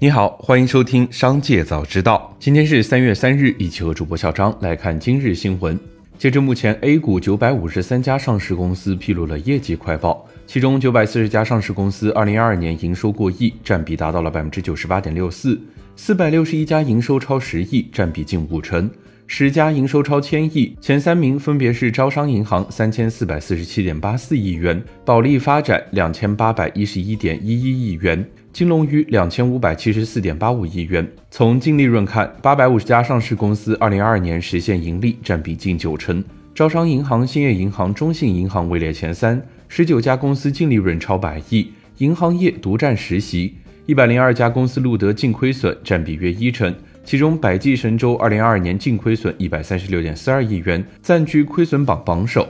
你好，欢迎收听《商界早知道》。今天是三月三日，一起和主播小张来看今日新闻。截至目前，A 股九百五十三家上市公司披露了业绩快报，其中九百四十家上市公司二零二二年营收过亿，占比达到了百分之九十八点六四；四百六十一家营收超十亿，占比近五成。十家营收超千亿，前三名分别是招商银行三千四百四十七点八四亿元，保利发展两千八百一十一点一一亿元，金龙鱼两千五百七十四点八五亿元。从净利润看，八百五十家上市公司二零二二年实现盈利，占比近九成，招商银行、兴业银行、中信银行位列前三，十九家公司净利润超百亿，银行业独占十席，一百零二家公司录得净亏损，占比约一成。其中，百济神州二零二二年净亏损一百三十六点四二亿元，暂居亏损榜榜首。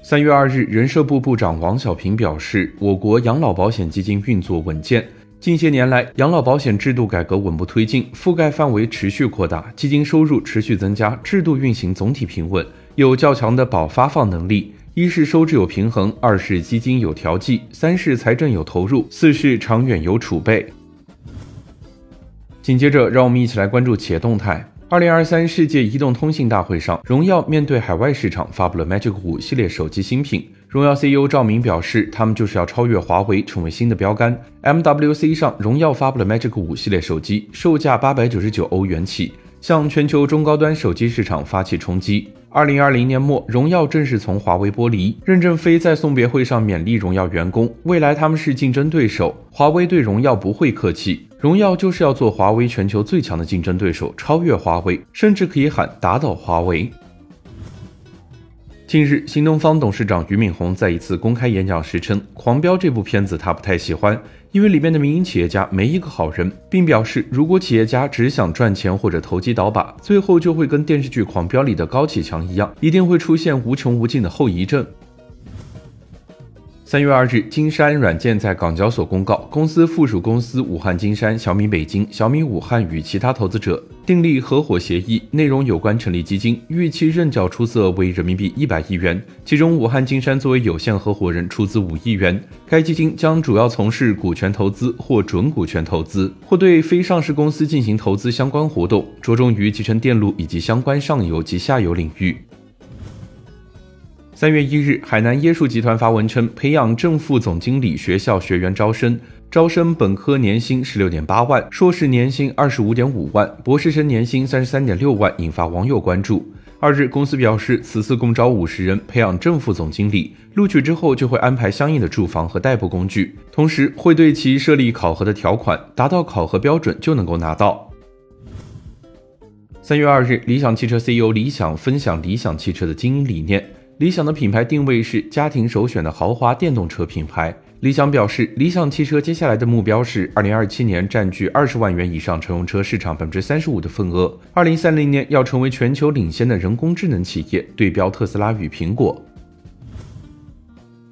三月二日，人社部部长王小平表示，我国养老保险基金运作稳健，近些年来，养老保险制度改革稳步推进，覆盖范围持续扩大，基金收入持续增加，制度运行总体平稳，有较强的保发放能力。一是收支有平衡，二是基金有调剂，三是财政有投入，四是长远有储备。紧接着，让我们一起来关注企业动态。二零二三世界移动通信大会上，荣耀面对海外市场发布了 Magic 五系列手机新品。荣耀 CEO 赵明表示，他们就是要超越华为，成为新的标杆。MWC 上，荣耀发布了 Magic 五系列手机，售价八百九十九欧元起，向全球中高端手机市场发起冲击。二零二零年末，荣耀正式从华为剥离。任正非在送别会上勉励荣耀员工，未来他们是竞争对手，华为对荣耀不会客气，荣耀就是要做华为全球最强的竞争对手，超越华为，甚至可以喊打倒华为。近日，新东方董事长俞敏洪在一次公开演讲时称，《狂飙》这部片子他不太喜欢。因为里面的民营企业家没一个好人，并表示，如果企业家只想赚钱或者投机倒把，最后就会跟电视剧《狂飙》里的高启强一样，一定会出现无穷无尽的后遗症。三月二日，金山软件在港交所公告，公司附属公司武汉金山、小米北京、小米武汉与其他投资者订立合伙协议，内容有关成立基金，预期认缴出色为人民币一百亿元，其中武汉金山作为有限合伙人出资五亿元。该基金将主要从事股权投资或准股权投资，或对非上市公司进行投资相关活动，着重于集成电路以及相关上游及下游领域。三月一日，海南椰树集团发文称，培养正副总经理学校学员招生，招生本科年薪十六点八万，硕士年薪二十五点五万，博士生年薪三十三点六万，引发网友关注。二日，公司表示，此次共招五十人，培养正副总经理，录取之后就会安排相应的住房和代步工具，同时会对其设立考核的条款，达到考核标准就能够拿到。三月二日，理想汽车 CEO 李想分享理想汽车的经营理念。理想的品牌定位是家庭首选的豪华电动车品牌。理想表示，理想汽车接下来的目标是二零二七年占据二十万元以上乘用车市场百分之三十五的份额，二零三零年要成为全球领先的人工智能企业，对标特斯拉与苹果。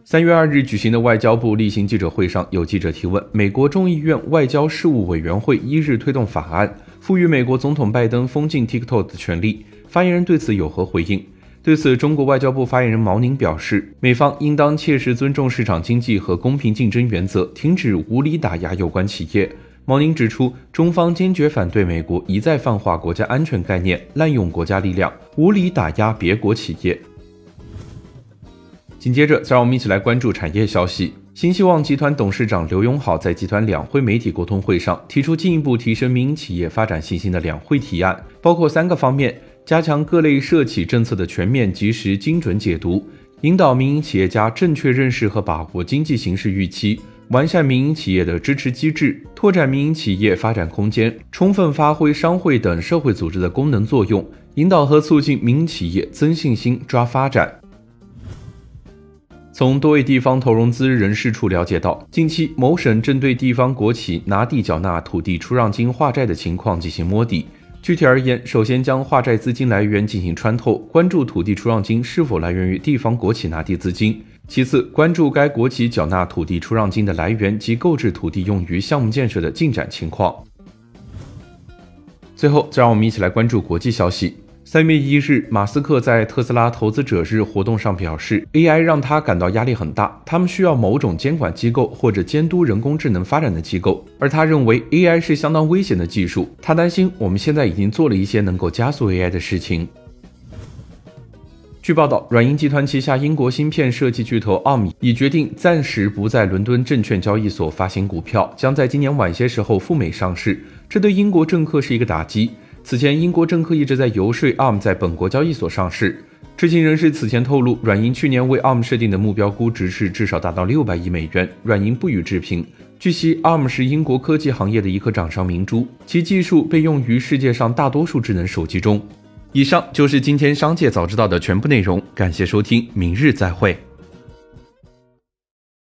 三月二日举行的外交部例行记者会上，有记者提问：美国众议院外交事务委员会一日推动法案，赋予美国总统拜登封禁 TikTok 的权利，发言人对此有何回应？对此，中国外交部发言人毛宁表示，美方应当切实尊重市场经济和公平竞争原则，停止无理打压有关企业。毛宁指出，中方坚决反对美国一再泛化国家安全概念，滥用国家力量，无理打压别国企业。紧接着，再让我们一起来关注产业消息。新希望集团董事长刘永好在集团两会媒体沟通会上提出，进一步提升民营企业发展信心的两会提案，包括三个方面。加强各类社企政策的全面、及时、精准解读，引导民营企业家正确认识和把握经济形势预期，完善民营企业的支持机制，拓展民营企业发展空间，充分发挥商会等社会组织的功能作用，引导和促进民营企业增信心、抓发展。从多位地方投融资人士处了解到，近期某省正对地方国企拿地缴纳土地出让金化债的情况进行摸底。具体而言，首先将化债资金来源进行穿透，关注土地出让金是否来源于地方国企拿地资金；其次，关注该国企缴纳土地出让金的来源及购置土地用于项目建设的进展情况。最后，再让我们一起来关注国际消息。三月一日，马斯克在特斯拉投资者日活动上表示，AI 让他感到压力很大，他们需要某种监管机构或者监督人工智能发展的机构，而他认为 AI 是相当危险的技术，他担心我们现在已经做了一些能够加速 AI 的事情。据报道，软银集团旗下英国芯片设计巨头 ARM 已决定暂时不在伦敦证券交易所发行股票，将在今年晚些时候赴美上市，这对英国政客是一个打击。此前，英国政客一直在游说 ARM 在本国交易所上市。知情人士此前透露，软银去年为 ARM 设定的目标估值是至少达到六百亿美元。软银不予置评。据悉，ARM 是英国科技行业的一颗掌上明珠，其技术被用于世界上大多数智能手机中。以上就是今天商界早知道的全部内容，感谢收听，明日再会。